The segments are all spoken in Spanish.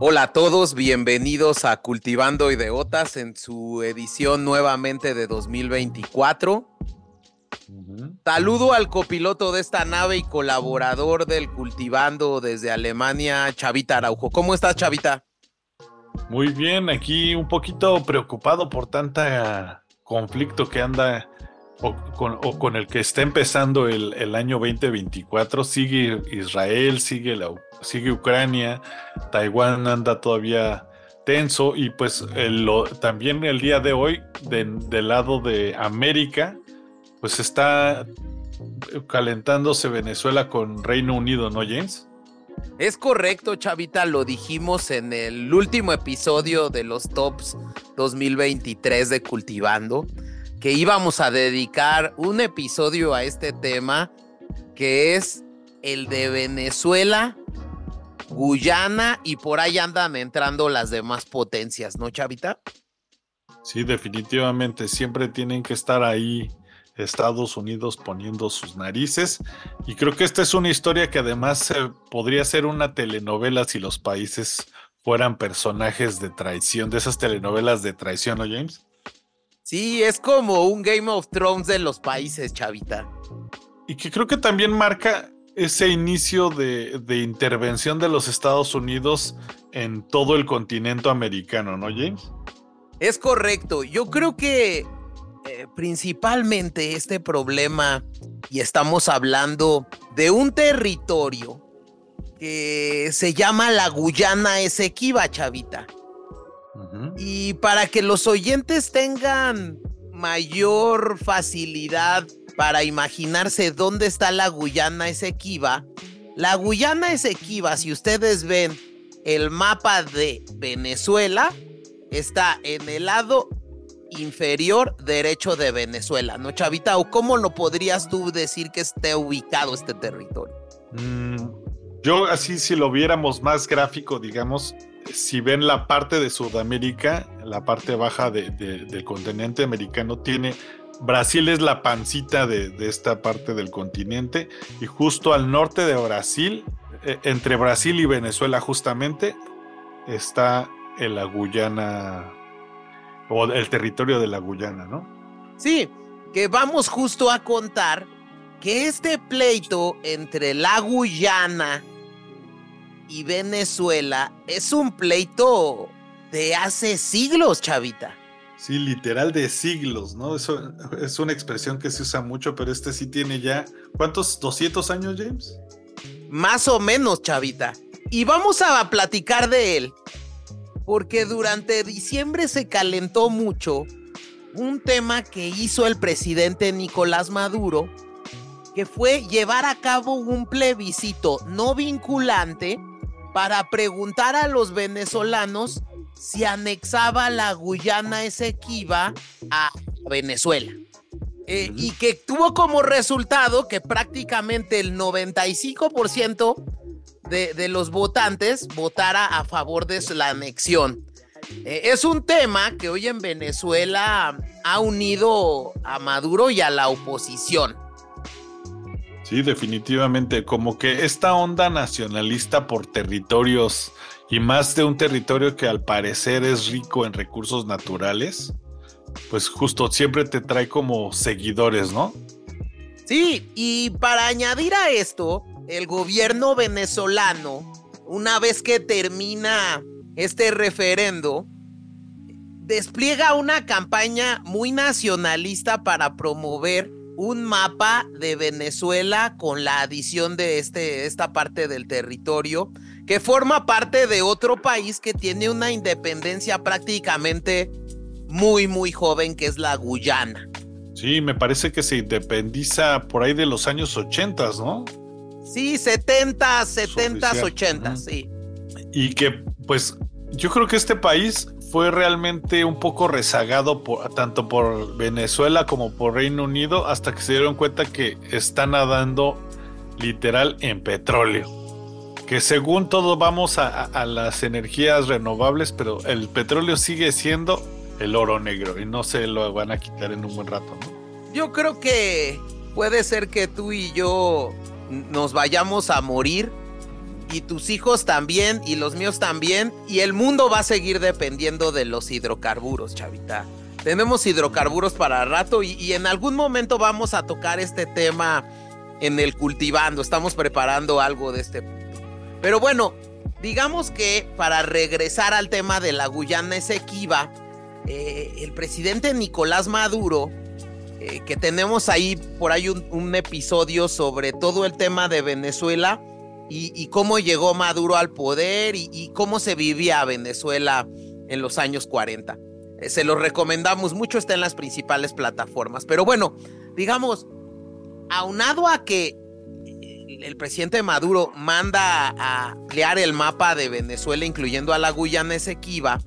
Hola a todos, bienvenidos a Cultivando Ideotas en su edición nuevamente de 2024. Saludo al copiloto de esta nave y colaborador del Cultivando desde Alemania, Chavita Araujo. ¿Cómo estás, Chavita? Muy bien, aquí un poquito preocupado por tanta conflicto que anda o con, el que está empezando el, año 2024. Sigue Israel, sigue, la, sigue Ucrania, Taiwán anda todavía tenso y pues también el día de hoy del lado de América pues está calentándose Venezuela con Reino Unido, ¿no, James? Es correcto, Chavita, lo dijimos en el último episodio de los Tops 2023 de Cultivando, que íbamos a dedicar un episodio a este tema, que es el de Venezuela, Guyana y por ahí andan entrando las demás potencias, ¿no, Chavita? Sí, definitivamente, siempre tienen que estar ahí Estados Unidos poniendo sus narices. Y creo que esta es una historia que además podría ser una telenovela si los países fueran personajes de traición, de esas telenovelas de traición, ¿no, James? Sí, es como un Game of Thrones de los países, chavita. Y que creo que también marca ese inicio de, de intervención de los Estados Unidos en todo el continente americano, ¿no, James? Es correcto. Yo creo que eh, principalmente este problema, y estamos hablando de un territorio que se llama la Guyana Esequiba, chavita. Y para que los oyentes tengan mayor facilidad para imaginarse dónde está la Guyana Esequiba, la Guyana Esequiba, si ustedes ven el mapa de Venezuela, está en el lado inferior derecho de Venezuela, ¿no, Chavita? ¿O cómo lo podrías tú decir que esté ubicado este territorio? Mm, yo así, si lo viéramos más gráfico, digamos, si ven la parte de Sudamérica, la parte baja del continente americano, tiene Brasil es la pancita de, esta parte del continente y justo al norte de Brasil, eh, entre Brasil y Venezuela justamente, está en la Guyana o el territorio de la Guyana, ¿no? Sí, que vamos justo a contar que este pleito entre la Guyana y Venezuela es un pleito de hace siglos, chavita. Sí, literal de siglos, ¿no? Eso es una expresión que se usa mucho, pero este sí tiene ya, ¿cuántos? ¿200 años, James? Más o menos, chavita. Y vamos a platicar de él porque durante diciembre se calentó mucho un tema que hizo el presidente Nicolás Maduro, que fue llevar a cabo un plebiscito no vinculante para preguntar a los venezolanos si anexaba la Guyana Esequiba a Venezuela. Eh, y que tuvo como resultado que prácticamente el 95% de, los votantes votara a favor de la anexión. Eh, es un tema que hoy en Venezuela ha unido a Maduro y a la oposición. Sí, definitivamente, como que esta onda nacionalista por territorios y más de un territorio que al parecer es rico en recursos naturales, pues justo siempre te trae como seguidores, ¿no? Sí, y para añadir a esto, el gobierno venezolano, una vez que termina este referendo, despliega una campaña muy nacionalista para promover un mapa de Venezuela con la adición de este, esta parte del territorio, que forma parte de otro país que tiene una independencia prácticamente muy, muy joven, que es la Guyana. Sí, me parece que se independiza por ahí de los años 80, ¿no? Sí, 70, 70, 80, sí. Y que, pues, yo creo que este país fue realmente un poco rezagado por, tanto por Venezuela como por Reino Unido hasta que se dieron cuenta que está nadando literal en petróleo. Que según todo vamos a, las energías renovables, pero el petróleo sigue siendo el oro negro y no se lo van a quitar en un buen rato. Yo creo que puede ser que tú y yo nos vayamos a morir y tus hijos también y los míos también y el mundo va a seguir dependiendo de los hidrocarburos, chavita. Tenemos hidrocarburos para rato y, en algún momento vamos a tocar este tema en el cultivando. Estamos preparando algo de este. Pero bueno, digamos que para regresar al tema de la Guyana Esequiba, eh, el presidente Nicolás Maduro, eh, que tenemos ahí por ahí un, episodio sobre todo el tema de Venezuela y, cómo llegó Maduro al poder y, cómo se vivía Venezuela en los años 40. Eh, se lo recomendamos mucho, está en las principales plataformas. Pero bueno, digamos, aunado a que el presidente Maduro manda a ampliar el mapa de Venezuela, incluyendo a la Guyana Esequiba,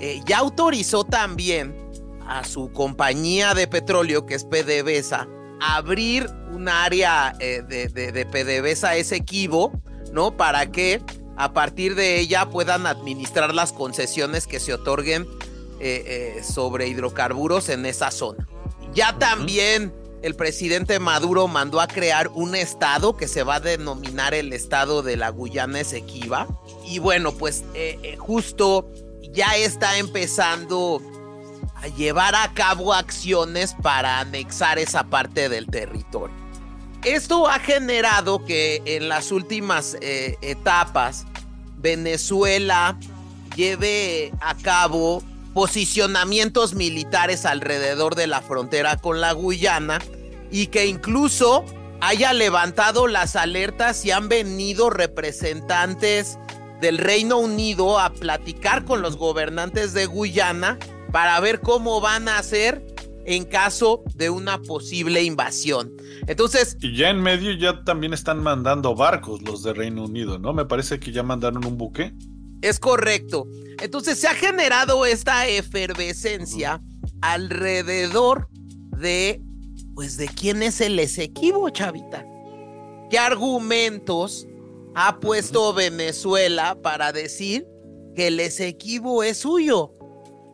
eh, ya autorizó también a su compañía de petróleo, que es PDVSA, abrir un área eh, de, de, PDVSA Esequibo, ¿no? Para que a partir de ella puedan administrar las concesiones que se otorguen eh, sobre hidrocarburos en esa zona. Ya también el presidente Maduro mandó a crear un estado que se va a denominar el estado de la Guyana Esequiba. Y bueno, pues eh, eh, justo ya está empezando a llevar a cabo acciones para anexar esa parte del territorio. Esto ha generado que en las últimas eh, etapas Venezuela lleve a cabo posicionamientos militares alrededor de la frontera con la Guyana y que incluso haya levantado las alertas y han venido representantes del Reino Unido a platicar con los gobernantes de Guyana para ver cómo van a hacer en caso de una posible invasión. Entonces... Y ya en medio ya también están mandando barcos los de Reino Unido, ¿no? Me parece que ya mandaron un buque. Es correcto. Entonces se ha generado esta efervescencia alrededor de, pues, de quién es el Esequibo, chavita. ¿Qué argumentos ha puesto Venezuela para decir que el Esequibo es suyo?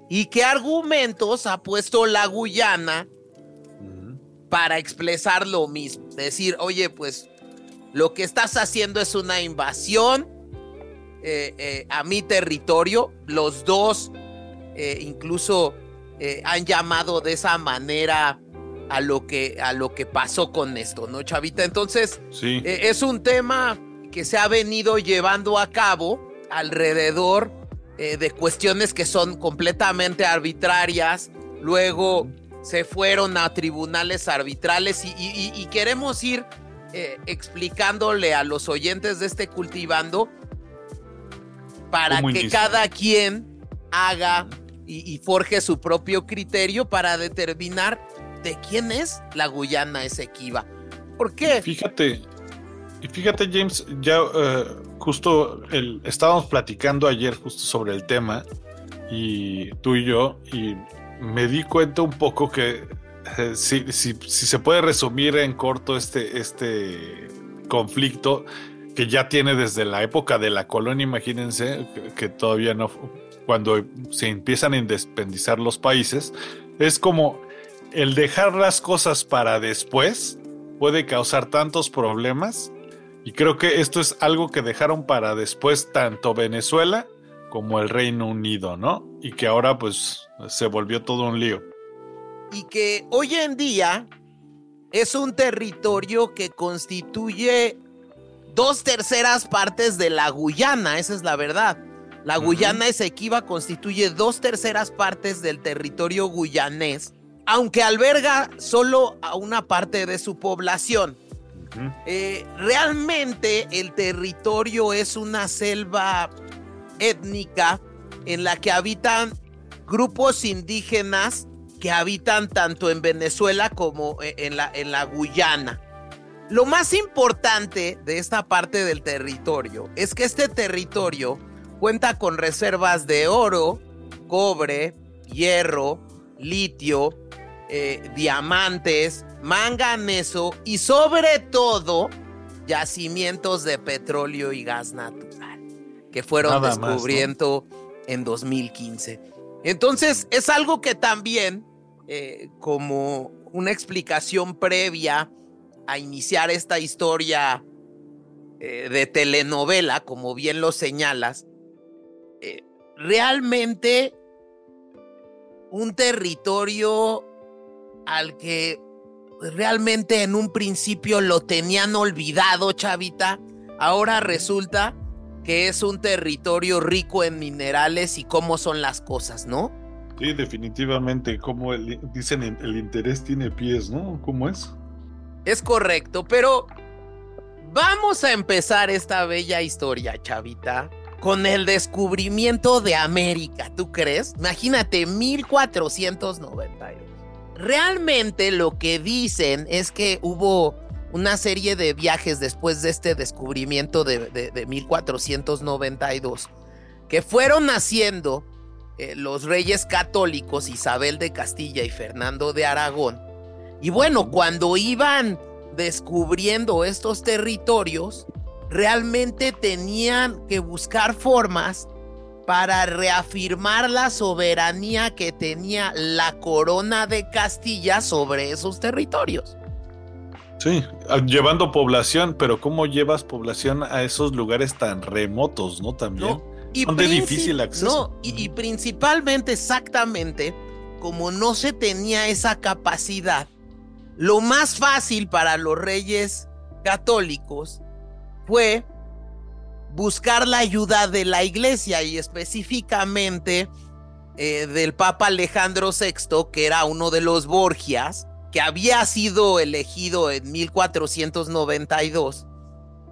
¿Y qué argumentos ha puesto la Guyana para expresar lo mismo? Decir, oye, pues lo que estás haciendo es una invasión eh, eh, a mi territorio. Los dos eh, incluso han llamado de esa manera a lo que a lo que pasó con esto, ¿no, Chavita? Entonces, es un tema que se ha venido llevando a cabo alrededor de cuestiones que son completamente arbitrarias. Luego se fueron a tribunales arbitrales y queremos ir explicándole a los oyentes de este cultivando para que cada quien haga y, forje su propio criterio para determinar de quién es la Guyana Esequiba. ¿Por qué? Fíjate, y fíjate James, ya eh, justo estábamos platicando ayer justo sobre el tema y tú y yo y me di cuenta un poco que eh, si, si, se puede resumir en corto este, este conflicto, que ya tiene desde la época de la colonia, imagínense, que, todavía no, cuando se empiezan a independizar los países, es como el dejar las cosas para después puede causar tantos problemas y creo que esto es algo que dejaron para después tanto Venezuela como el Reino Unido, ¿no? Y que ahora pues se volvió todo un lío. Y que hoy en día es un territorio que constituye dos terceras partes de la Guyana, esa es la verdad. La Guyana Esequiba constituye dos terceras partes del territorio guyanés, aunque alberga solo a una parte de su población. Eh, realmente el territorio es una selva étnica en la que habitan grupos indígenas que habitan tanto en Venezuela como eh, en la, en la Guyana. Lo más importante de esta parte del territorio es que este territorio cuenta con reservas de oro, cobre, hierro, litio, eh, diamantes, manganeso y sobre todo yacimientos de petróleo y gas natural que fueron descubriendo en 2015. Entonces es algo que también eh, como una explicación previa a iniciar esta historia eh, de telenovela, como bien lo señalas, eh, realmente un territorio al que realmente en un principio lo tenían olvidado, chavita, ahora resulta que es un territorio rico en minerales y cómo son las cosas, ¿no? Sí, definitivamente, como dicen, el interés tiene pies, ¿no? ¿Cómo es? Es correcto, pero vamos a empezar esta bella historia, chavita, con el descubrimiento de América, ¿tú crees? Imagínate, 1492. Realmente lo que dicen es que hubo una serie de viajes después de este descubrimiento de, 1492 que fueron haciendo eh, los reyes católicos Isabel de Castilla y Fernando de Aragón. Y bueno, cuando iban descubriendo estos territorios, realmente tenían que buscar formas para reafirmar la soberanía que tenía la corona de Castilla sobre esos territorios. Sí, llevando población, pero ¿cómo llevas población a esos lugares tan remotos, no? También. y de difícil acceso. No, y, y principalmente, exactamente, como no se tenía esa capacidad, lo más fácil para los reyes católicos fue buscar la ayuda de la iglesia y específicamente eh, del Papa Alejandro VI, que era uno de los Borgias, que había sido elegido en 1492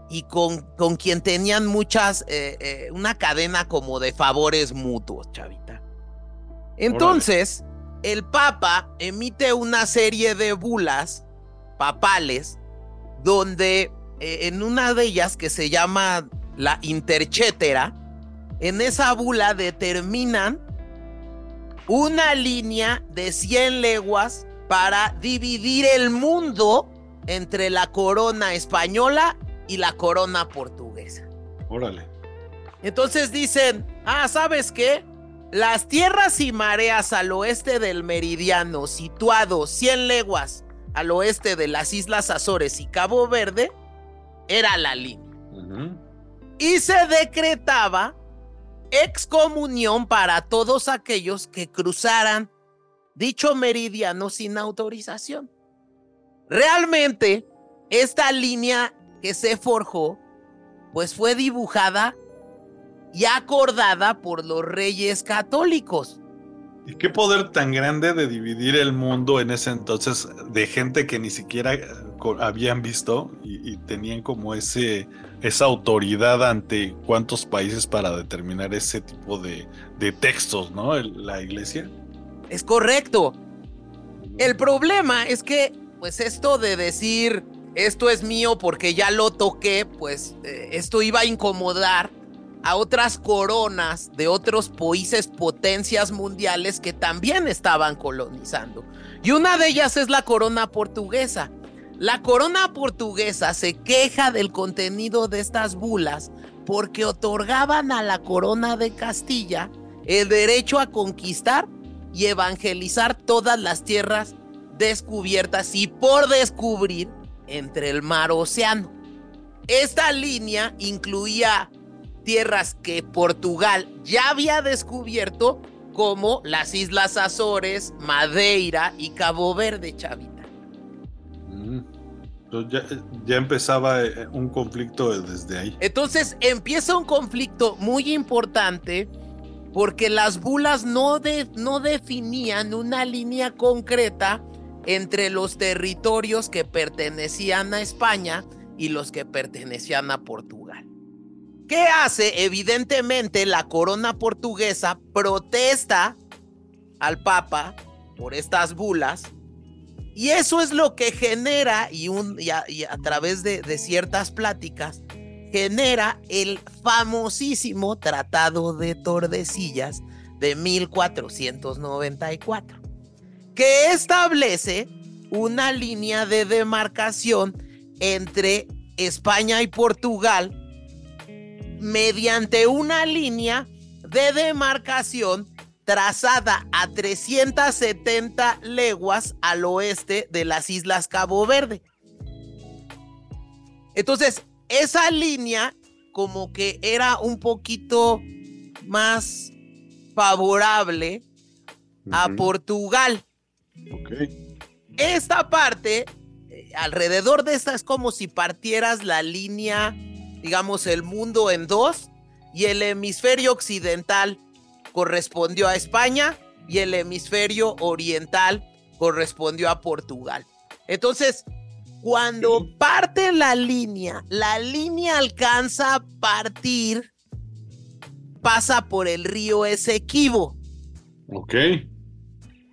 y con, con quien tenían muchas, eh, eh, una cadena como de favores mutuos, chavita. Entonces, el Papa emite una serie de bulas papales donde en una de ellas que se llama la interchétera, en esa bula determinan una línea de 100 leguas para dividir el mundo entre la corona española y la corona portuguesa. Órale. Entonces dicen, ah, ¿sabes qué? Las tierras y mareas al oeste del meridiano, situado 100 leguas al oeste de las Islas Azores y Cabo Verde, era la línea. Y se decretaba excomunión para todos aquellos que cruzaran dicho meridiano sin autorización. Realmente, esta línea que se forjó, pues fue dibujada y acordada por los reyes católicos. ¿Y qué poder tan grande de dividir el mundo en ese entonces de gente que ni siquiera eh, habían visto y, tenían como ese esa autoridad ante cuántos países para determinar ese tipo de, de textos, ¿no? la iglesia. Es correcto. El problema es que, pues esto de decir esto es mío porque ya lo toqué, pues eh, esto iba a incomodar a otras coronas de otros países, potencias mundiales que también estaban colonizando. Y una de ellas es la corona portuguesa. La corona portuguesa se queja del contenido de estas bulas porque otorgaban a la corona de Castilla el derecho a conquistar y evangelizar todas las tierras descubiertas y por descubrir entre el mar océano. Esta línea incluía tierras que Portugal ya había descubierto, como las Islas Azores, Madeira y Cabo Verde, Chavita. Entonces ya, empezaba eh, un conflicto desde ahí. Entonces empieza un conflicto muy importante porque las bulas no, no definían una línea concreta entre los territorios que pertenecían a España y los que pertenecían a Portugal. ¿Qué hace? Evidentemente la corona portuguesa protesta al Papa por estas bulas y eso es lo que genera y, a, través de ciertas pláticas genera el famosísimo Tratado de Tordesillas de 1494, que establece una línea de demarcación entre España y Portugal mediante una línea de demarcación trazada a 370 leguas al oeste de las Islas Cabo Verde. Entonces, esa línea como que era un poquito más favorable a Portugal. Esta parte, eh, alrededor de esta es como si partieras la línea, digamos, el mundo en dos y el hemisferio occidental correspondió a España y el hemisferio oriental correspondió a Portugal. Entonces, cuando parte la línea, la línea alcanza a partir, pasa por el río Esequibo. Ok.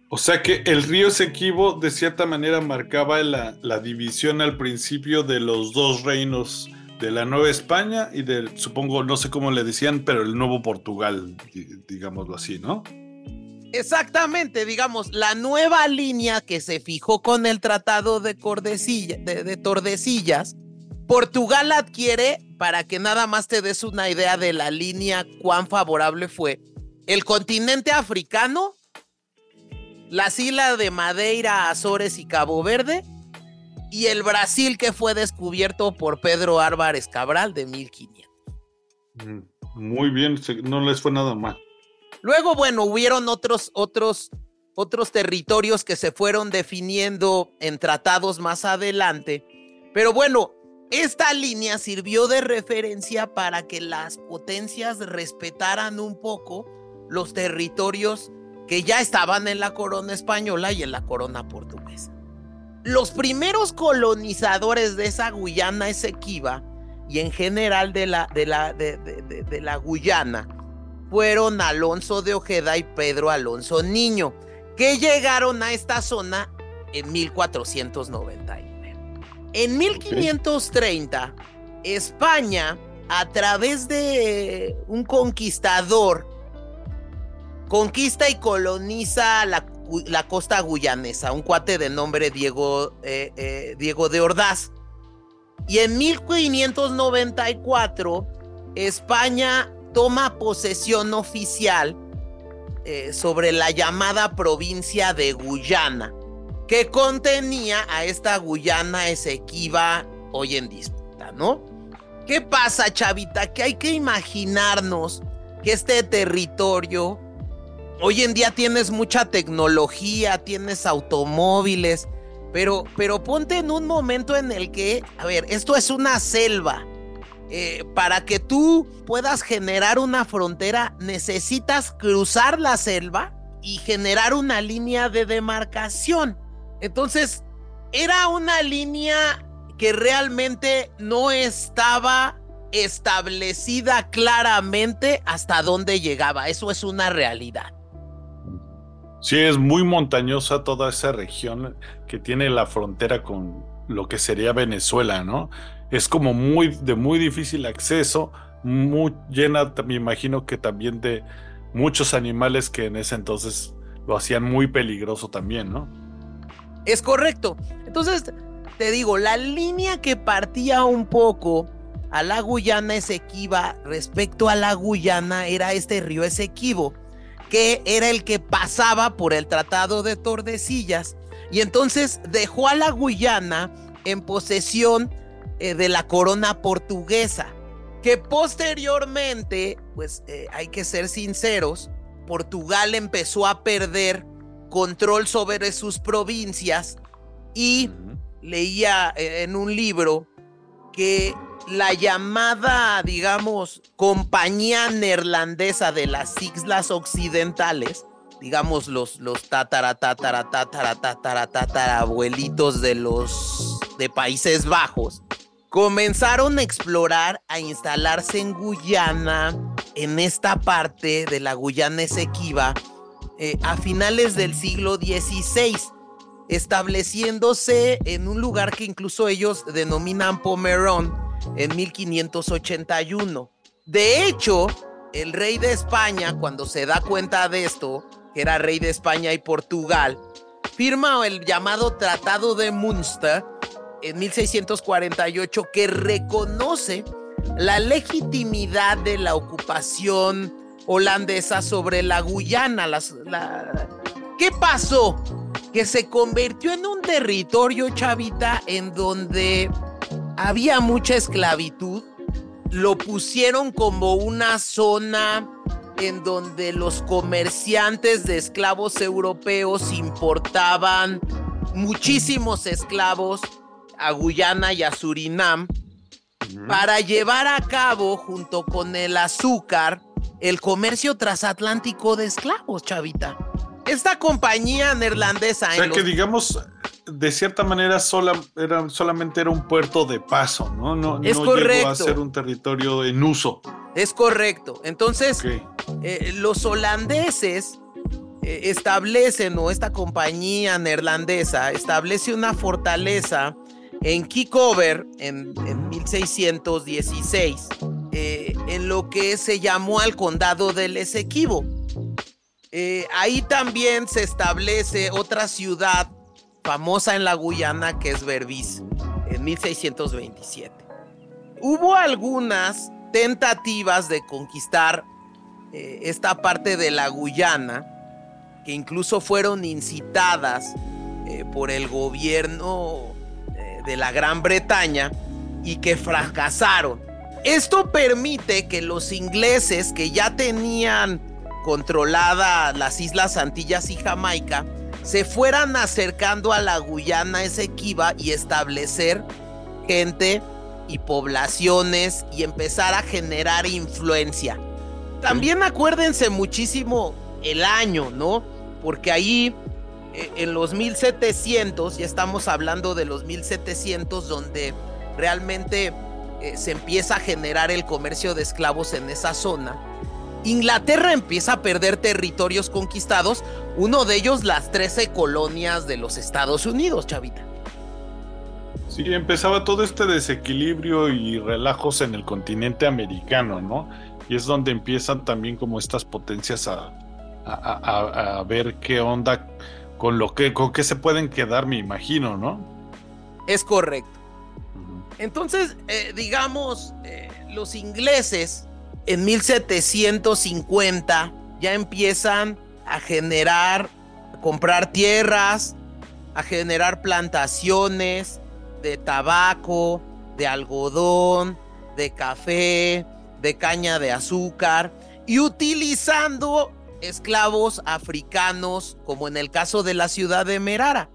O sea que el río Esequibo de cierta manera marcaba la, la división al principio de los dos reinos de la Nueva España y del, supongo, no sé cómo le decían, pero el Nuevo Portugal, digámoslo así, ¿no? Exactamente, digamos, la nueva línea que se fijó con el Tratado de, de, Tordesillas, Portugal adquiere, para que nada más te des una idea de la línea cuán favorable fue, el continente africano, las islas de Madeira, Azores y Cabo Verde, y el Brasil que fue descubierto por Pedro Álvarez Cabral de 1500. Mm, muy bien, no les fue nada mal. Luego, bueno, hubieron otros, otros, otros territorios que se fueron definiendo en tratados más adelante. Pero bueno, esta línea sirvió de referencia para que las potencias respetaran un poco los territorios que ya estaban en la corona española y en la corona portuguesa. Los primeros colonizadores de esa Guyana Esequiba y en general de la, de la, de, la Guyana fueron Alonso de Ojeda y Pedro Alonso Niño, que llegaron a esta zona en 1499. En 1530, España, a través de un conquistador, conquista y coloniza la la costa guyanesa, un cuate de nombre Diego, eh, eh, Diego de Ordaz. Y en 1594, España toma posesión oficial eh, sobre la llamada provincia de Guyana, que contenía a esta Guyana Esequiba hoy en disputa, ¿no? ¿Qué pasa, chavita? Que hay que imaginarnos que este territorio hoy en día tienes mucha tecnología, tienes automóviles, pero, pero ponte en un momento en el que, a ver, esto es una selva. Eh, para que tú puedas generar una frontera, necesitas cruzar la selva y generar una línea de demarcación. Entonces, era una línea que realmente no estaba establecida claramente hasta dónde llegaba. Eso es una realidad. Sí, es muy montañosa toda esa región que tiene la frontera con lo que sería Venezuela, ¿no? Es como muy de muy difícil acceso, muy llena, me imagino que también de muchos animales que en ese entonces lo hacían muy peligroso también, ¿no? Es correcto. Entonces, te digo, la línea que partía un poco a la Guyana Esequiba respecto a la Guyana era este río Esequibo que era el que pasaba por el Tratado de Tordesillas y entonces dejó a la Guyana en posesión eh, de la corona portuguesa, que posteriormente, pues eh, hay que ser sinceros, Portugal empezó a perder control sobre sus provincias y leía eh, en un libro que la llamada, digamos, compañía neerlandesa de las Islas Occidentales, digamos, los, los tatara, tatara, de los de Países Bajos, comenzaron a explorar, a instalarse en Guyana, en esta parte de la Guyana Esequiba, eh, a finales del siglo XVI, estableciéndose en un lugar que incluso ellos denominan Pomerón, en 1581. De hecho, el rey de España, cuando se da cuenta de esto, que era rey de España y Portugal, firma el llamado Tratado de Munster en 1648 que reconoce la legitimidad de la ocupación holandesa sobre la Guyana. ¿Qué pasó? Que se convirtió en un territorio chavita en donde había mucha esclavitud, lo pusieron como una zona en donde los comerciantes de esclavos europeos importaban muchísimos esclavos a Guyana y a Surinam para llevar a cabo, junto con el azúcar, el comercio transatlántico de esclavos, chavita. Esta compañía neerlandesa. O sea, que digamos, de cierta manera sola, era, solamente era un puerto de paso, ¿no? No, es no correcto. llegó a ser un territorio en uso. Es correcto. Entonces, eh, los holandeses eh, establecen, o esta compañía neerlandesa establece una fortaleza en Kickover en, en 1616, eh, en lo que se llamó al condado del Esequibo. Ahí también se establece otra ciudad famosa en la Guyana que es Berbice, en 1627. Hubo algunas tentativas de conquistar eh, esta parte de la Guyana, que incluso fueron incitadas eh, por el gobierno eh, de la Gran Bretaña y que fracasaron. Esto permite que los ingleses que ya tenían controlada las Islas Antillas y Jamaica, se fueran acercando a la Guyana Esequiba y establecer gente y poblaciones y empezar a generar influencia. También acuérdense muchísimo el año, ¿no? Porque ahí eh, en los 1700, ya estamos hablando de los 1700, donde realmente eh, se empieza a generar el comercio de esclavos en esa zona. Inglaterra empieza a perder territorios conquistados, uno de ellos las 13 colonias de los Estados Unidos, chavita. Sí, empezaba todo este desequilibrio y relajos en el continente americano, ¿no? Y es donde empiezan también como estas potencias a, a, a, a ver qué onda con lo que, con qué se pueden quedar, me imagino, ¿no? Es correcto. Entonces, eh, digamos, eh, los ingleses en 1750 ya empiezan a generar, a comprar tierras, a generar plantaciones de tabaco, de algodón, de café, de caña de azúcar y utilizando esclavos africanos, como en el caso de la ciudad de Merara,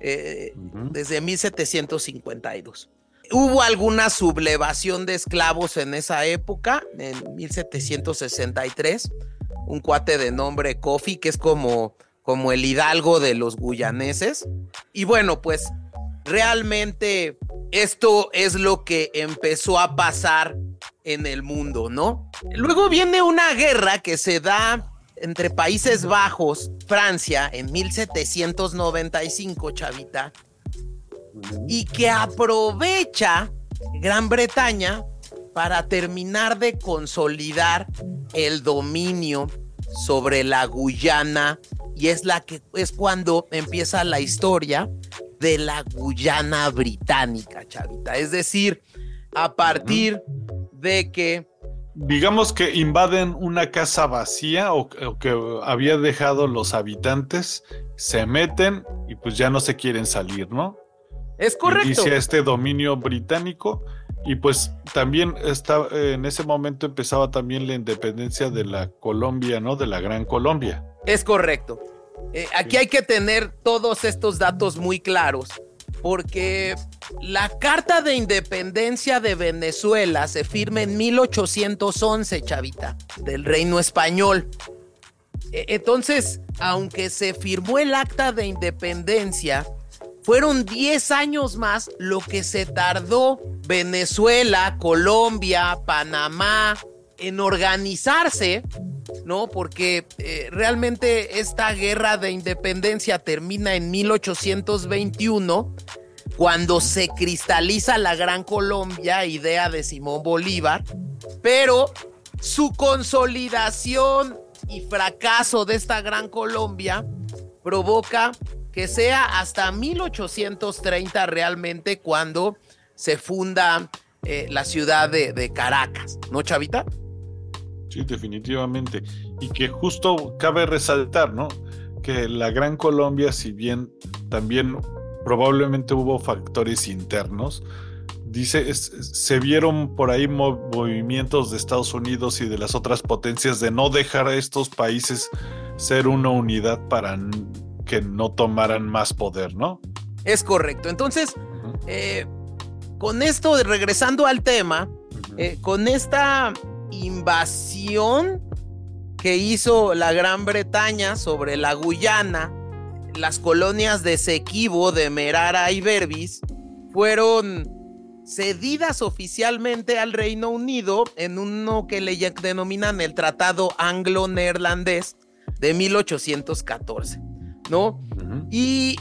eh, uh -huh. desde 1752. Hubo alguna sublevación de esclavos en esa época, en 1763. Un cuate de nombre Kofi, que es como, como el hidalgo de los guyaneses. Y bueno, pues realmente esto es lo que empezó a pasar en el mundo, ¿no? Luego viene una guerra que se da entre Países Bajos, Francia, en 1795, chavita, y que aprovecha Gran Bretaña para terminar de consolidar el dominio sobre la Guyana y es la que es cuando empieza la historia de la Guyana británica, chavita. Es decir, a partir de que digamos que invaden una casa vacía o, que había dejado los habitantes, se meten y pues ya no se quieren salir, ¿no? Es correcto. Inicia este dominio británico y pues también está, en ese momento empezaba también la independencia de la Colombia, ¿no? De la Gran Colombia. Es correcto. Eh, aquí hay que tener todos estos datos muy claros porque la Carta de Independencia de Venezuela se firma en 1811, chavita, del Reino Español. Entonces, aunque se firmó el Acta de Independencia, fueron 10 años más lo que se tardó Venezuela, Colombia, Panamá en organizarse, ¿no? Porque eh, realmente esta guerra de independencia termina en 1821, cuando se cristaliza la Gran Colombia, idea de Simón Bolívar, pero su consolidación y fracaso de esta Gran Colombia provoca que sea hasta 1830 realmente cuando se funda eh, la ciudad de, Caracas, ¿no, Chavita? Sí, definitivamente. Y que justo cabe resaltar, ¿no? Que la Gran Colombia, si bien también probablemente hubo factores internos, dice, se vieron por ahí movimientos de Estados Unidos y de las otras potencias de no dejar a estos países ser una unidad para que no tomaran más poder, ¿no? Es correcto. Entonces, eh, con esto, regresando al tema, eh, con esta invasión que hizo la Gran Bretaña sobre la Guyana, las colonias de Sequibo, de Merara y Berbis, fueron cedidas oficialmente al Reino Unido en uno que le denominan el Tratado Anglo-Neerlandés de 1814, ¿no? Y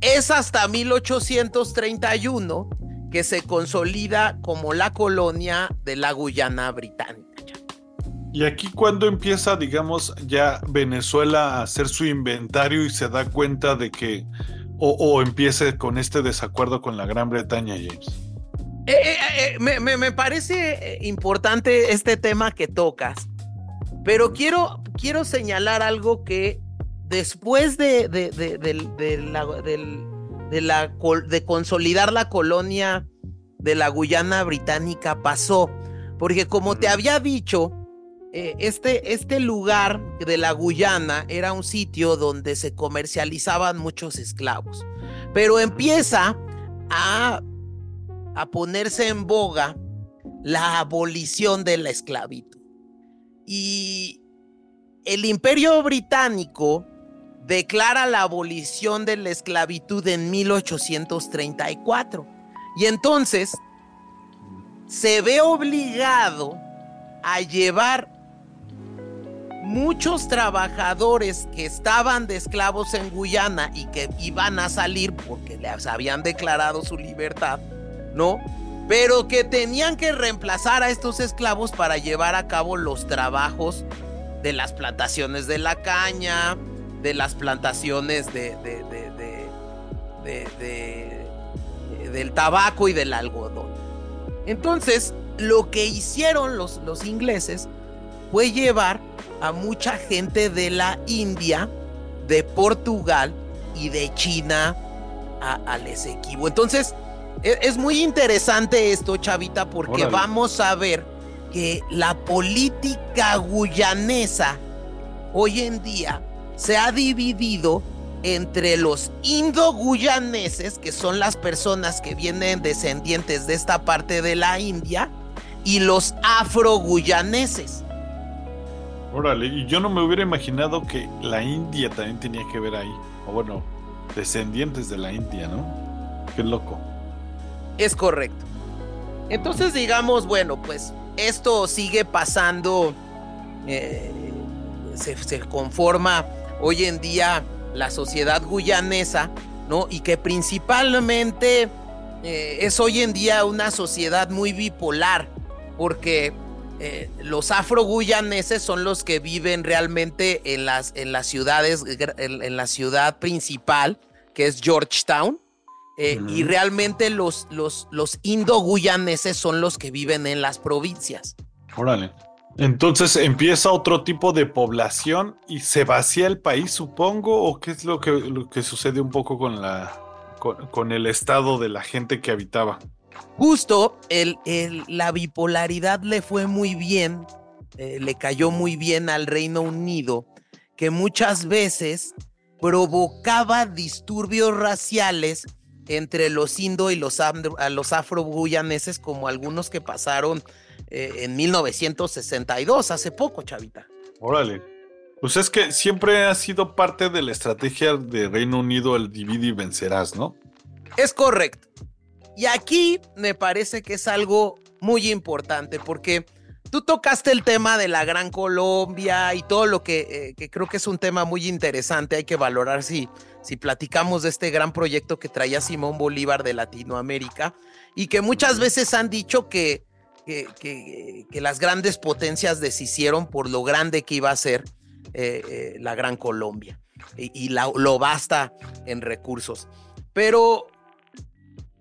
es hasta 1831 que se consolida como la colonia de la Guyana británica. Y aquí cuando empieza, digamos, ya Venezuela a hacer su inventario y se da cuenta de que, o, empiece con este desacuerdo con la Gran Bretaña, James. Eh, eh, eh, me, parece importante este tema que tocas, pero quiero, quiero señalar algo que después de, de, la, de consolidar la colonia de la Guyana británica pasó, porque como te había dicho, este, este lugar de la Guyana era un sitio donde se comercializaban muchos esclavos, pero empieza a a ponerse en boga la abolición de la esclavitud. Y el imperio británico declara la abolición de la esclavitud en 1834. Y entonces se ve obligado a llevar muchos trabajadores que estaban de esclavos en Guyana y que iban a salir porque les habían declarado su libertad, ¿no? Pero que tenían que reemplazar a estos esclavos para llevar a cabo los trabajos de las plantaciones de la caña, de las plantaciones de, del tabaco y del algodón. Entonces, lo que hicieron los, los ingleses fue llevar a mucha gente de la India, de Portugal y de China al Esequibo. Entonces, e, es muy interesante esto, Chavita, porque vamos a ver que la política guyanesa hoy en día se ha dividido entre los indo-guyaneses, que son las personas que vienen descendientes de esta parte de la India, y los afro-guyaneses. Órale, y yo no me hubiera imaginado que la India también tenía que ver ahí. O bueno, descendientes de la India, ¿no? Qué loco. Es correcto. Entonces digamos, bueno, pues esto sigue pasando, eh, se, conforma hoy en día la sociedad guyanesa, ¿no? Y que principalmente eh, es hoy en día una sociedad muy bipolar, porque eh, los afro-guyaneses son los que viven realmente en las, en las ciudades, en la ciudad principal, que es Georgetown, eh, y realmente los, los, los indo-guyaneses son los que viven en las provincias. Órale. Entonces empieza otro tipo de población y se vacía el país, supongo, o qué es lo que, sucede un poco con la con, el estado de la gente que habitaba. Justo la bipolaridad le fue muy bien, eh, le cayó muy bien al Reino Unido, que muchas veces provocaba disturbios raciales entre los indo y los, los afro-guyaneses, como algunos que pasaron eh, en 1962, hace poco, Chavita. Órale. Pues es que siempre ha sido parte de la estrategia de Reino Unido el divide y vencerás, ¿no? Es correcto. Y aquí me parece que es algo muy importante porque tú tocaste el tema de la Gran Colombia y todo lo que, eh, que creo que es un tema muy interesante. Hay que valorar si si platicamos de este gran proyecto que traía Simón Bolívar de Latinoamérica y que muchas veces han dicho que, que, las grandes potencias deshicieron por lo grande que iba a ser eh, eh, la Gran Colombia y, lo basta en recursos. Pero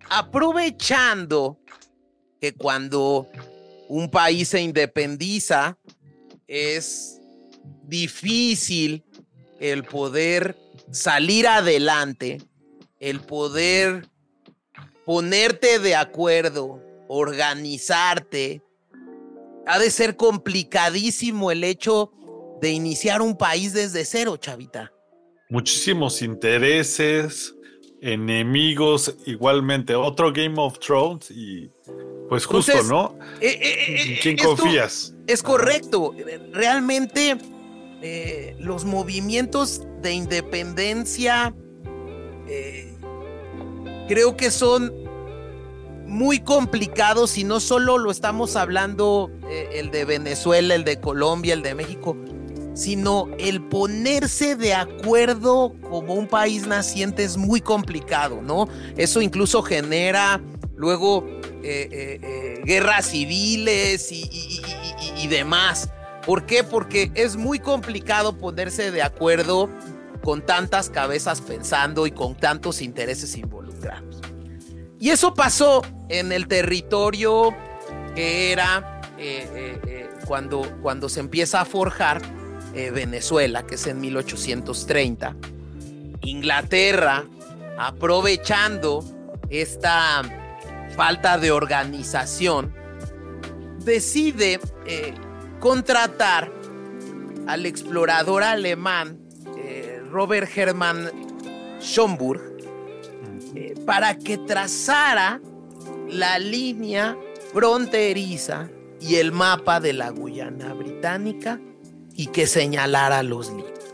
aprovechando que cuando un país se independiza es difícil el poder salir adelante, el poder ponerte de acuerdo organizarte. Ha de ser complicadísimo el hecho de iniciar un país desde cero, chavita. Muchísimos intereses, enemigos, igualmente otro Game of Thrones y pues justo, ¿no? Eh, eh, eh, ¿En quién confías? Es correcto. Realmente los movimientos de independencia creo que son muy complicados y no solo lo estamos hablando el de Venezuela, el de Colombia, el de México, sino el ponerse de acuerdo como un país naciente es muy complicado, ¿no? Eso incluso genera luego eh, eh, eh, guerras civiles y, demás. ¿Por qué? Porque es muy complicado ponerse de acuerdo con tantas cabezas pensando y con tantos intereses involucrados. Y eso pasó en el territorio que era cuando, cuando se empieza a forjar eh, Venezuela, que es en 1830. Inglaterra, aprovechando esta falta de organización, decide eh, contratar al explorador alemán eh, Robert Hermann Schomburg para que trazara la línea fronteriza y el mapa de la Guyana británica y que señalara los límites.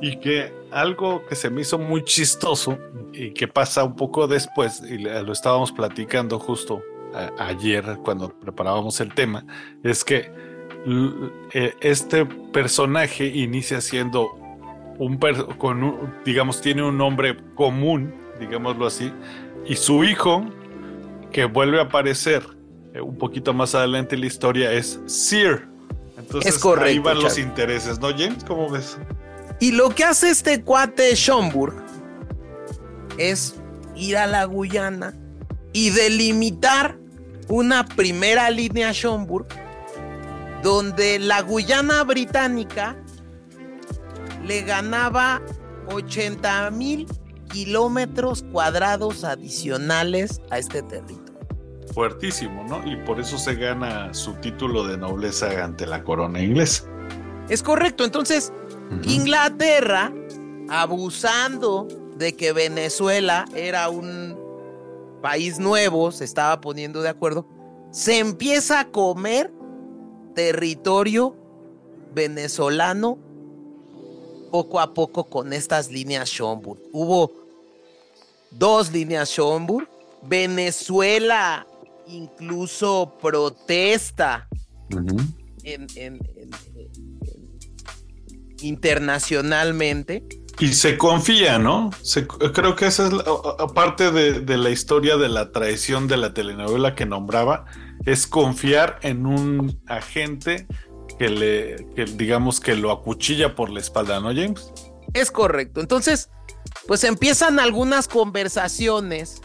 Y que algo que se me hizo muy chistoso y que pasa un poco después, y lo estábamos platicando justo ayer cuando preparábamos el tema, es que e, este personaje inicia siendo un, con digamos, tiene un nombre común, digámoslo así, y su hijo, que vuelve a aparecer eh, un poquito más adelante en la historia, es Sir entonces, es correcto. Ahí van los intereses, ¿no, James? ¿Cómo ves? Y lo que hace este cuate Schomburg es ir a la Guyana y delimitar una primera línea Schomburg donde la Guyana británica le ganaba 80 mil kilómetros cuadrados adicionales a este territorio fuertísimo, ¿no? Y por eso se gana su título de nobleza ante la corona inglesa. Es correcto, entonces Inglaterra, abusando de que Venezuela era un país nuevo, se estaba poniendo de acuerdo, se empieza a comer territorio venezolano poco a poco con estas líneas Schomburg. Hubo dos líneas Schomburg. Venezuela incluso protesta internacionalmente. Y se confía, ¿no? creo que esa es parte de, la historia de la traición de la telenovela que nombraba, es confiar en un agente que le, que digamos que lo acuchilla por la espalda, ¿no, James? Es correcto. Entonces, pues empiezan algunas conversaciones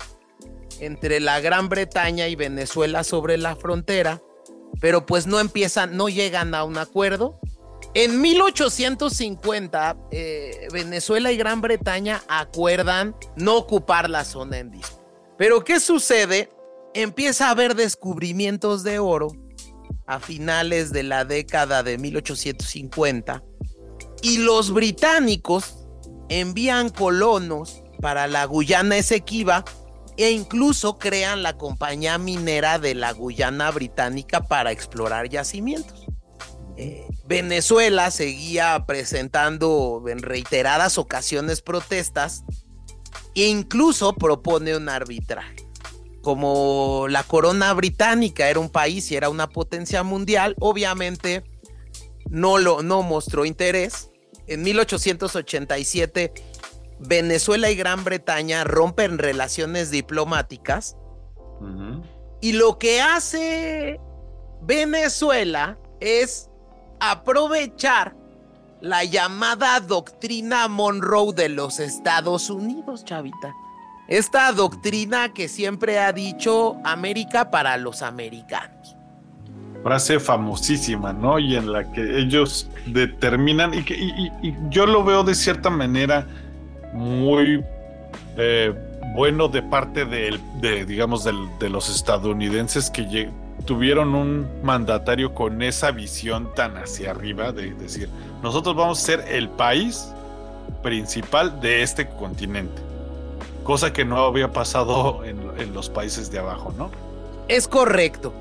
entre la Gran Bretaña y Venezuela sobre la frontera, pero pues no empiezan, no llegan a un acuerdo. En 1850, eh, Venezuela y Gran Bretaña acuerdan no ocupar la zona en disco. Pero ¿qué sucede? Empieza a haber descubrimientos de oro a finales de la década de 1850 y los británicos envían colonos para la Guyana Esequiba e incluso crean la compañía minera de la Guyana Británica para explorar yacimientos. Eh, Venezuela seguía presentando en reiteradas ocasiones protestas e incluso propone un arbitraje. Como la corona británica era un país y era una potencia mundial, obviamente no, lo, no mostró interés. En 1887 Venezuela y Gran Bretaña rompen relaciones diplomáticas. Y lo que hace Venezuela es aprovechar la llamada doctrina Monroe de los Estados Unidos, chavita. Esta doctrina que siempre ha dicho América para los americanos. Frase famosísima, ¿no? Y en la que ellos determinan, y, y yo lo veo de cierta manera muy, eh, bueno de parte de, digamos, de los estadounidenses que tuvieron un mandatario con esa visión tan hacia arriba de decir, nosotros vamos a ser el país principal de este continente. Cosa que no había pasado en los países de abajo, ¿no? Es correcto.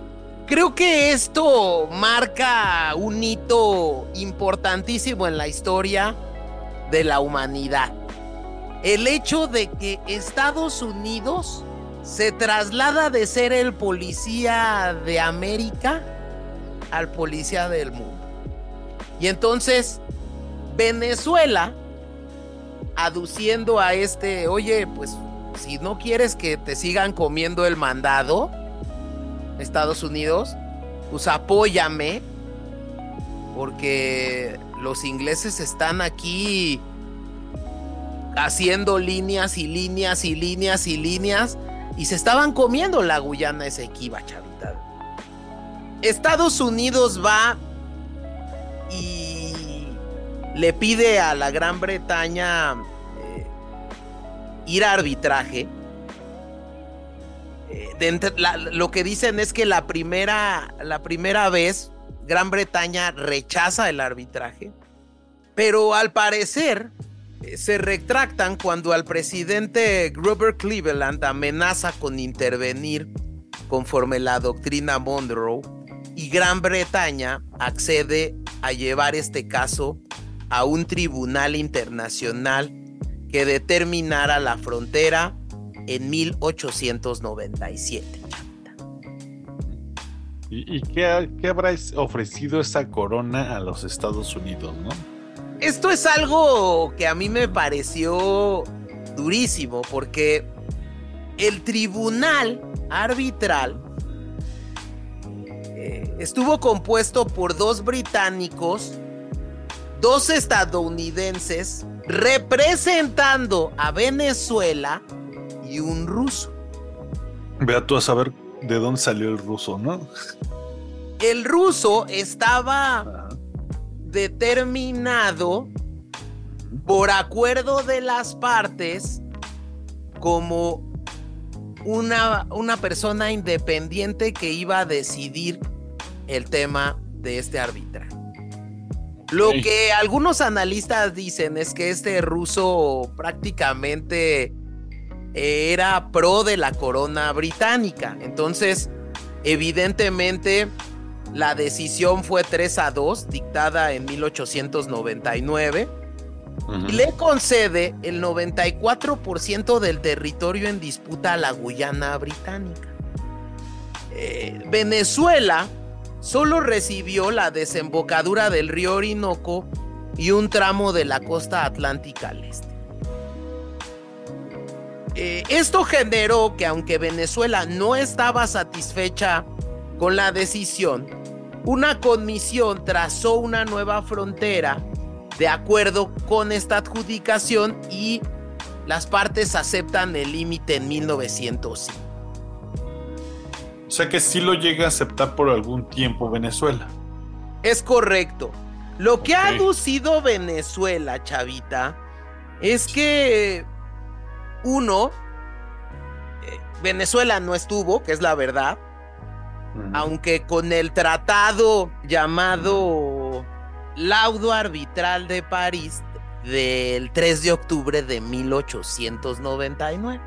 Creo que esto marca un hito importantísimo en la historia de la humanidad. El hecho de que Estados Unidos se traslada de ser el policía de América al policía del mundo. Y entonces Venezuela, aduciendo a este, oye, pues si no quieres que te sigan comiendo el mandado, Estados Unidos, pues apóyame, porque los ingleses están aquí haciendo líneas y líneas y líneas y líneas y se estaban comiendo la Guyana Esequiba, chavita. Estados Unidos va y le pide a la Gran Bretaña eh, ir a arbitraje lo que dicen es que la primera, la primera vez Gran Bretaña rechaza el arbitraje, pero al parecer eh, se retractan cuando al presidente Grover Cleveland amenaza con intervenir conforme la doctrina Monroe y Gran Bretaña accede a llevar este caso a un tribunal internacional que determinara la frontera en 1897. ¿Y, y qué, qué, habrá ofrecido esa corona a los Estados Unidos, no? Esto es algo que a mí me pareció durísimo porque el tribunal arbitral eh, estuvo compuesto por dos británicos, dos estadounidenses, representando a Venezuela y un ruso. Vea tú a saber de dónde salió el ruso, ¿no? El ruso estaba determinado por acuerdo de las partes como una, una persona independiente que iba a decidir el tema de este arbitraje. Lo que algunos analistas dicen es que este ruso prácticamente era pro de la corona británica. Entonces, evidentemente, la decisión fue 3 a 2, dictada en 1899. Y le concede el 94% del territorio en disputa a la Guyana británica. Eh, Venezuela solo recibió la desembocadura del río Orinoco y un tramo de la costa atlántica al este. Eh, esto generó que aunque Venezuela no estaba satisfecha con la decisión, una comisión trazó una nueva frontera de acuerdo con esta adjudicación y las partes aceptan el límite en 1905. O sea que sí lo llega a aceptar por algún tiempo Venezuela. Es correcto. Lo que ha aducido Venezuela, chavita, es que uno, eh, Venezuela no estuvo, que es la verdad, aunque con el tratado llamado Laudo Arbitral de París del 3 de octubre de 1899.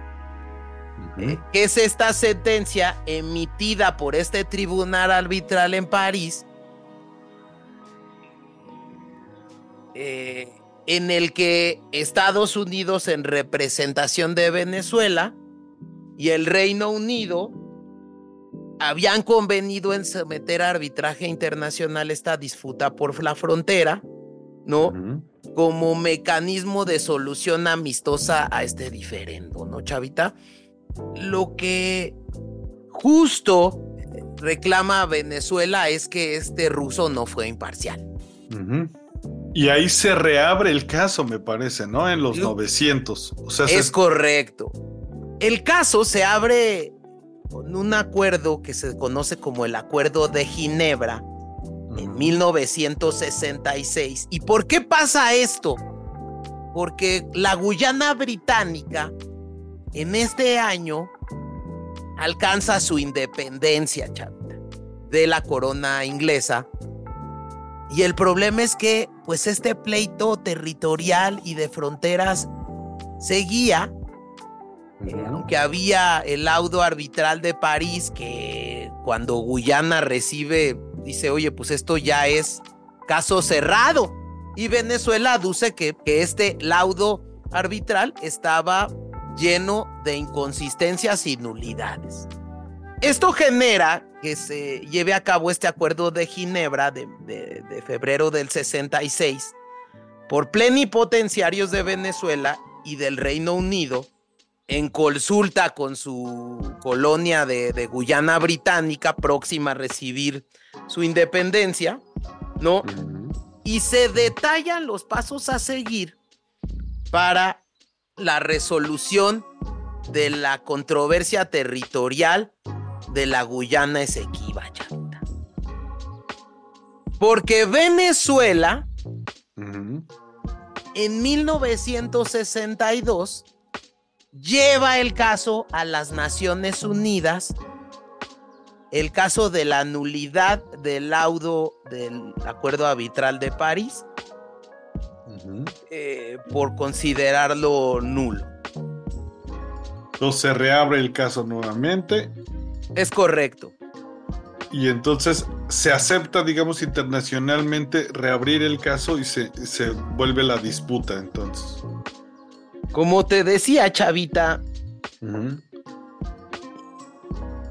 Eh, que es esta sentencia emitida por este tribunal arbitral en París, eh, en el que Estados Unidos en representación de Venezuela y el Reino Unido habían convenido en someter a arbitraje internacional esta disputa por la frontera, ¿no? Como mecanismo de solución amistosa a este diferendo, ¿no, Chavita? Lo que justo reclama Venezuela es que este ruso no fue imparcial. Y ahí se reabre el caso, me parece, ¿no? En los 900. O sea, es correcto. El caso se abre con un acuerdo que se conoce como el Acuerdo de Ginebra en 1966. ¿Y por qué pasa esto? Porque la Guyana británica en este año alcanza su independencia, chavita, de la corona inglesa. Y el problema es que, pues, este pleito territorial y de fronteras seguía, eh, aunque había el laudo arbitral de París que cuando Guyana recibe, dice, oye, pues esto ya es caso cerrado. Y Venezuela aduce que, que este laudo arbitral estaba lleno de inconsistencias y nulidades. Esto genera que se lleve a cabo este acuerdo de Ginebra de, febrero del 66 por plenipotenciarios de Venezuela y del Reino Unido en consulta con su colonia de, de, Guyana Británica próxima a recibir su independencia, ¿no? Y se detallan los pasos a seguir para la resolución de la controversia territorial de la Guyana Esequiba, Porque Venezuela, en 1962, lleva el caso a las Naciones Unidas, el caso de la nulidad del laudo del Acuerdo Arbitral de París, eh, por considerarlo nulo. Entonces se reabre el caso nuevamente. Es correcto. Y entonces se acepta, digamos, internacionalmente reabrir el caso y se, vuelve la disputa entonces. Como te decía, Chavita,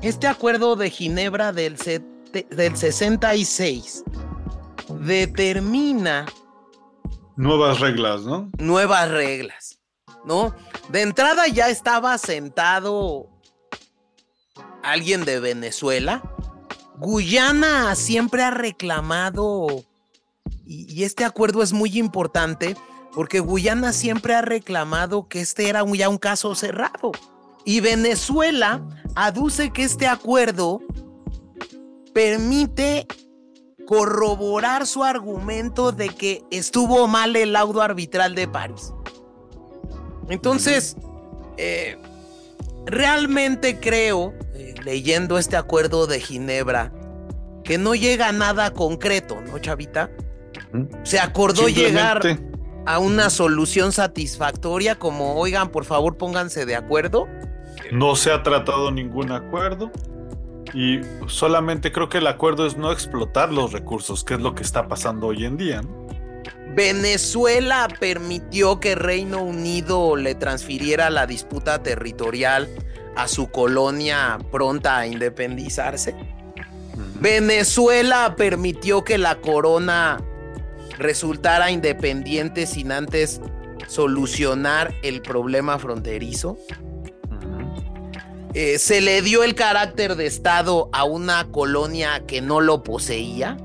este acuerdo de Ginebra del, del 66 determina Nuevas reglas, ¿no? Nuevas reglas, ¿no? De entrada ya estaba sentado alguien de Venezuela. Guyana siempre ha reclamado, y, este acuerdo es muy importante, porque Guyana siempre ha reclamado que este era ya un caso cerrado. Y Venezuela aduce que este acuerdo permite corroborar su argumento de que estuvo mal el laudo arbitral de París. Entonces, eh, realmente creo, eh, leyendo este acuerdo de Ginebra, que no llega a nada concreto, ¿no, Chavita? Se acordó llegar a una solución satisfactoria como, oigan, por favor, pónganse de acuerdo. No se ha tratado ningún acuerdo. Y solamente creo que el acuerdo es no explotar los recursos, que es lo que está pasando hoy en día. Venezuela permitió que Reino Unido le transfiriera la disputa territorial a su colonia pronta a independizarse. Venezuela permitió que la corona resultara independiente sin antes solucionar el problema fronterizo. Eh, se le dio el carácter de Estado a una colonia que no lo poseía.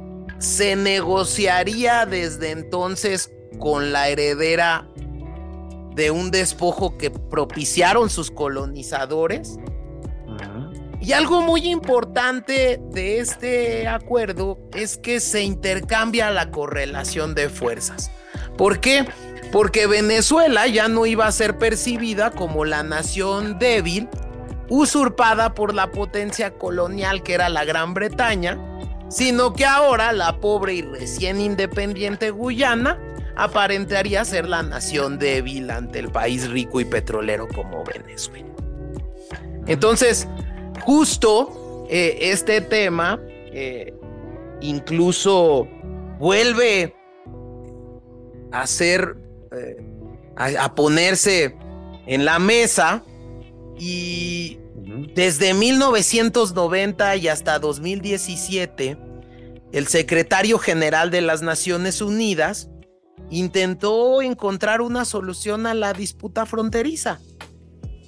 Se negociaría desde entonces con la heredera de un despojo que propiciaron sus colonizadores. Y algo muy importante de este acuerdo es que se intercambia la correlación de fuerzas. ¿Por qué? Porque Venezuela ya no iba a ser percibida como la nación débil usurpada por la potencia colonial que era la Gran Bretaña, sino que ahora la pobre y recién independiente Guyana aparentaría ser la nación débil ante el país rico y petrolero como Venezuela. Entonces, justo eh, este tema eh, incluso vuelve a ser, eh, a ponerse en la mesa y desde 1990 y hasta 2017, el secretario general de las Naciones Unidas intentó encontrar una solución a la disputa fronteriza.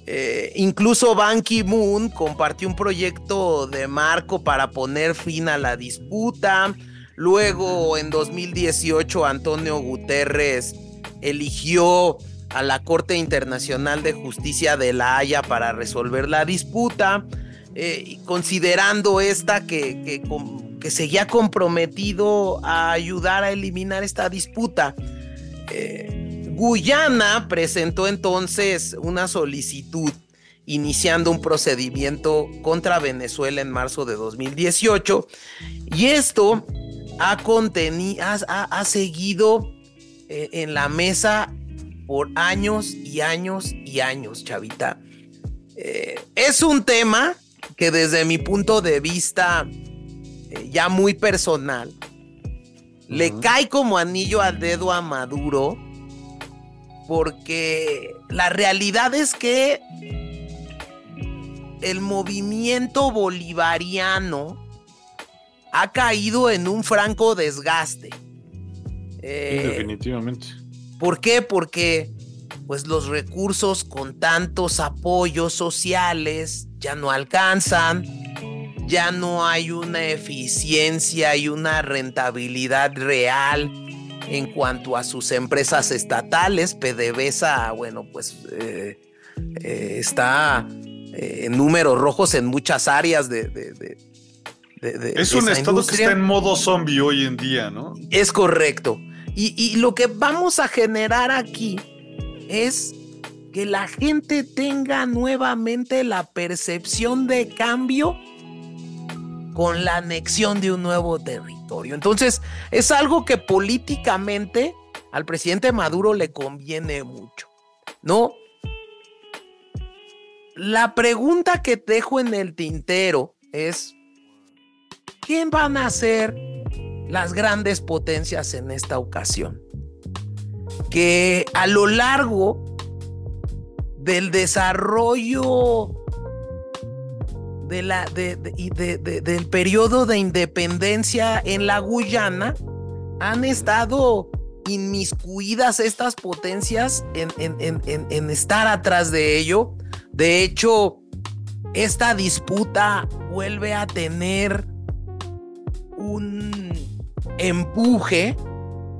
Eh, incluso Ban Ki-moon compartió un proyecto de marco para poner fin a la disputa. Luego, en 2018, Antonio Guterres eligió a la Corte Internacional de Justicia de la Haya para resolver la disputa, eh, considerando esta que, que, seguía comprometido a ayudar a eliminar esta disputa. Eh, Guyana presentó entonces una solicitud iniciando un procedimiento contra Venezuela en marzo de 2018. Y esto ha, ha, seguido eh, en la mesa por años y años y años, chavita. Eh, es un tema que desde mi punto de vista eh, ya muy personal, le cae como anillo al dedo a Maduro, porque la realidad es que el movimiento bolivariano ha caído en un franco desgaste. Eh, definitivamente. ¿Por qué? Porque pues los recursos con tantos apoyos sociales ya no alcanzan, ya no hay una eficiencia y una rentabilidad real en cuanto a sus empresas estatales. PDVSA, bueno, pues eh, eh, está en números rojos en muchas áreas de, es un estado que está en modo zombie hoy en día, ¿no? Es correcto. Y, lo que vamos a generar aquí es que la gente tenga nuevamente la percepción de cambio con la anexión de un nuevo territorio. Entonces, es algo que políticamente al presidente Maduro le conviene mucho, ¿no? La pregunta que dejo en el tintero es, ¿quién van a ser las grandes potencias en esta ocasión? Que a lo largo del desarrollo de la, del periodo de independencia en la Guyana han estado inmiscuidas estas potencias en, en, estar atrás de ello. De hecho, esta disputa vuelve a tener un empuje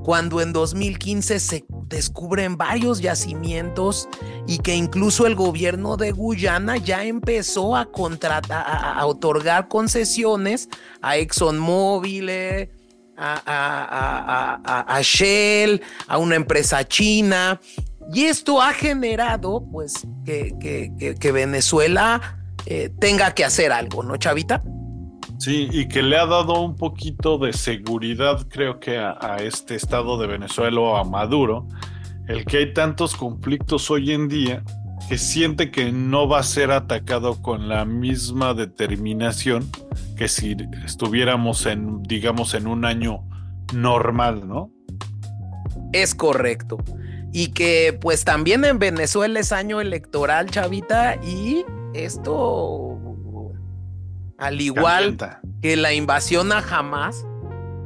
cuando en 2015 se descubren varios yacimientos y que incluso el gobierno de Guyana ya empezó a contratar, a, otorgar concesiones a ExxonMobil, a, a, Shell, a una empresa china. Y esto ha generado, pues, que, Venezuela eh, tenga que hacer algo, ¿no, Chavita? Sí, y que le ha dado un poquito de seguridad, creo que a, este estado de Venezuela o a Maduro, el que hay tantos conflictos hoy en día que siente que no va a ser atacado con la misma determinación que si estuviéramos en, digamos, en un año normal, ¿no? Es correcto. Y que pues también en Venezuela es año electoral, chavita, y esto al igual que la invasión a Hamas,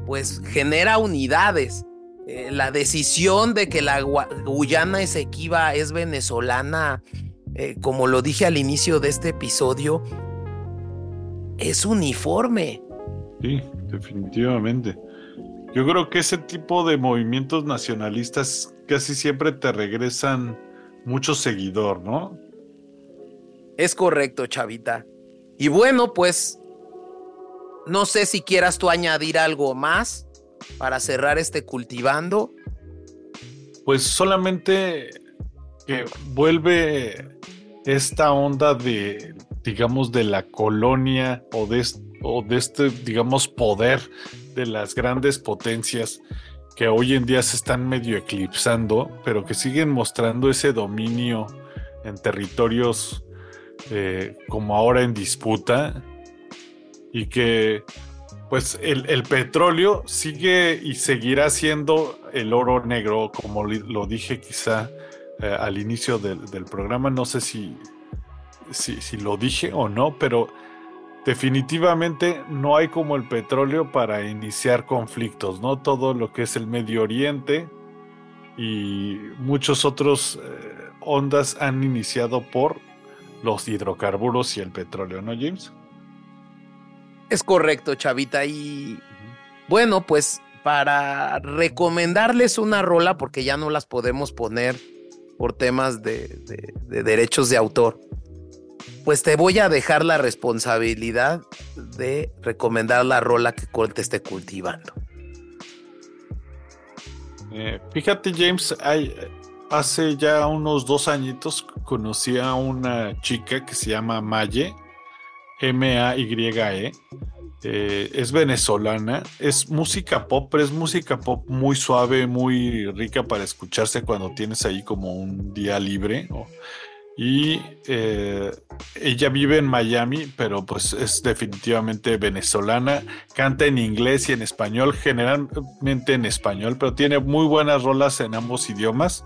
pues genera unidades. Eh, la decisión de que la Guyana Esequiba es venezolana, eh, como lo dije al inicio de este episodio, es uniforme. Sí, definitivamente. Yo creo que ese tipo de movimientos nacionalistas casi siempre te regresan mucho seguidor, ¿no? Es correcto, Chavita. Y bueno, pues no sé si quieras tú añadir algo más para cerrar este cultivando. Pues solamente que vuelve esta onda de, digamos, de la colonia o de, o de este, digamos, poder de las grandes potencias que hoy en día se están medio eclipsando, pero que siguen mostrando ese dominio en territorios eh, como ahora en disputa y que pues el, petróleo sigue y seguirá siendo el oro negro, como lo dije quizá eh, al inicio del, programa, no sé si, si, lo dije o no, pero definitivamente no hay como el petróleo para iniciar conflictos, ¿no? Todo lo que es el Medio Oriente y muchos otros eh, ondas han iniciado por los hidrocarburos y el petróleo, ¿no, James? Es correcto, Chavita. Y bueno, pues para recomendarles una rola, porque ya no las podemos poner por temas de, derechos de autor, pues te voy a dejar la responsabilidad de recomendar la rola que te esté cultivando. Eh, fíjate, James, hay, hace ya unos dos añitos conocí a una chica que se llama Maye, M-A-Y-E. Eh, es venezolana, es música pop, pero es música pop muy suave, muy rica para escucharse cuando tienes ahí como un día libre. Y eh, ella vive en Miami, pero pues es definitivamente venezolana. Canta en inglés y en español, generalmente en español, pero tiene muy buenas rolas en ambos idiomas.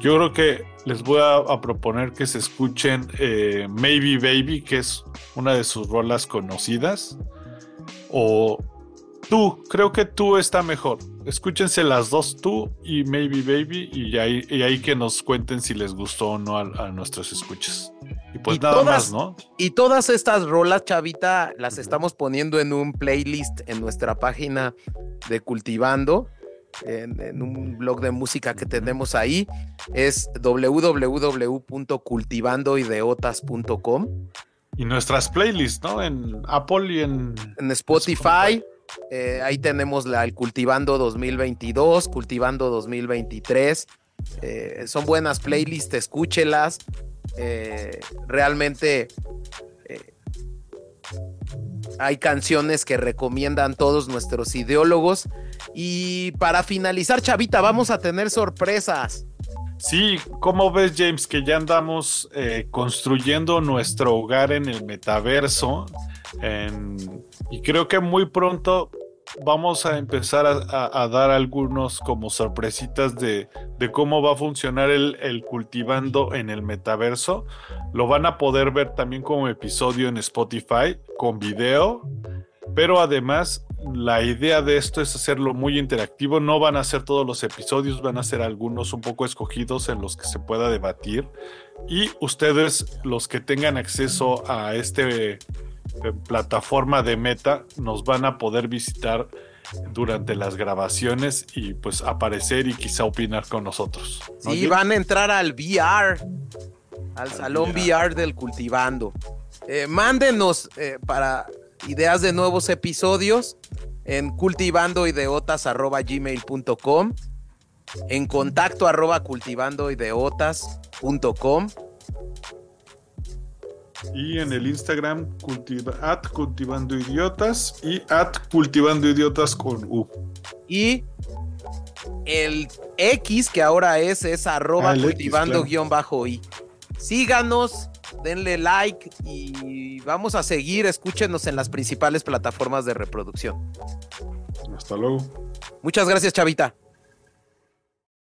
Yo creo que les voy a, proponer que se escuchen eh, Maybe Baby, que es una de sus rolas conocidas. O Tú, creo que tú está mejor. Escúchense las dos, tú y Maybe Baby, y ahí, y ahí que nos cuenten si les gustó o no a, nuestros escuchas. Y pues nada más, ¿no? Y todas estas rolas, Chavita, las estamos poniendo en un playlist en nuestra página de Cultivando. En, un blog de música que tenemos ahí. Es www.cultivandoideotas.com. Y nuestras playlists, ¿no? En Apple y en, en Spotify. Eh, ahí tenemos la, el Cultivando 2022, Cultivando 2023. Eh, son buenas playlists, escúchelas. Eh, realmente hay canciones que recomiendan todos nuestros ideólogos. Y para finalizar, Chavita, vamos a tener sorpresas. Sí, ¿cómo ves, James, que ya andamos construyendo nuestro hogar en el metaverso? Y creo que muy pronto vamos a empezar a, dar algunos como sorpresitas de, cómo va a funcionar el, cultivando en el metaverso. Lo van a poder ver también como episodio en Spotify con video, pero además la idea de esto es hacerlo muy interactivo. No van a ser todos los episodios, van a ser algunos un poco escogidos en los que se pueda debatir. Y ustedes, los que tengan acceso a este plataforma de Meta nos van a poder visitar durante las grabaciones y pues aparecer y quizá opinar con nosotros. Sí, van a entrar al VR, al, salón VR. del Cultivando. Eh, mándenos eh, para ideas de nuevos episodios en cultivandoideotas.gmail.com en contacto arroba cultivandoideotas.com y en el Instagram at cultivando idiotas y at cultivando idiotas con U. Y el X que ahora es es arroba ah, cultivando guion bajo I. Síganos, denle like y vamos a seguir, escúchenos en las principales plataformas de reproducción. Hasta luego. Muchas gracias, Chavita.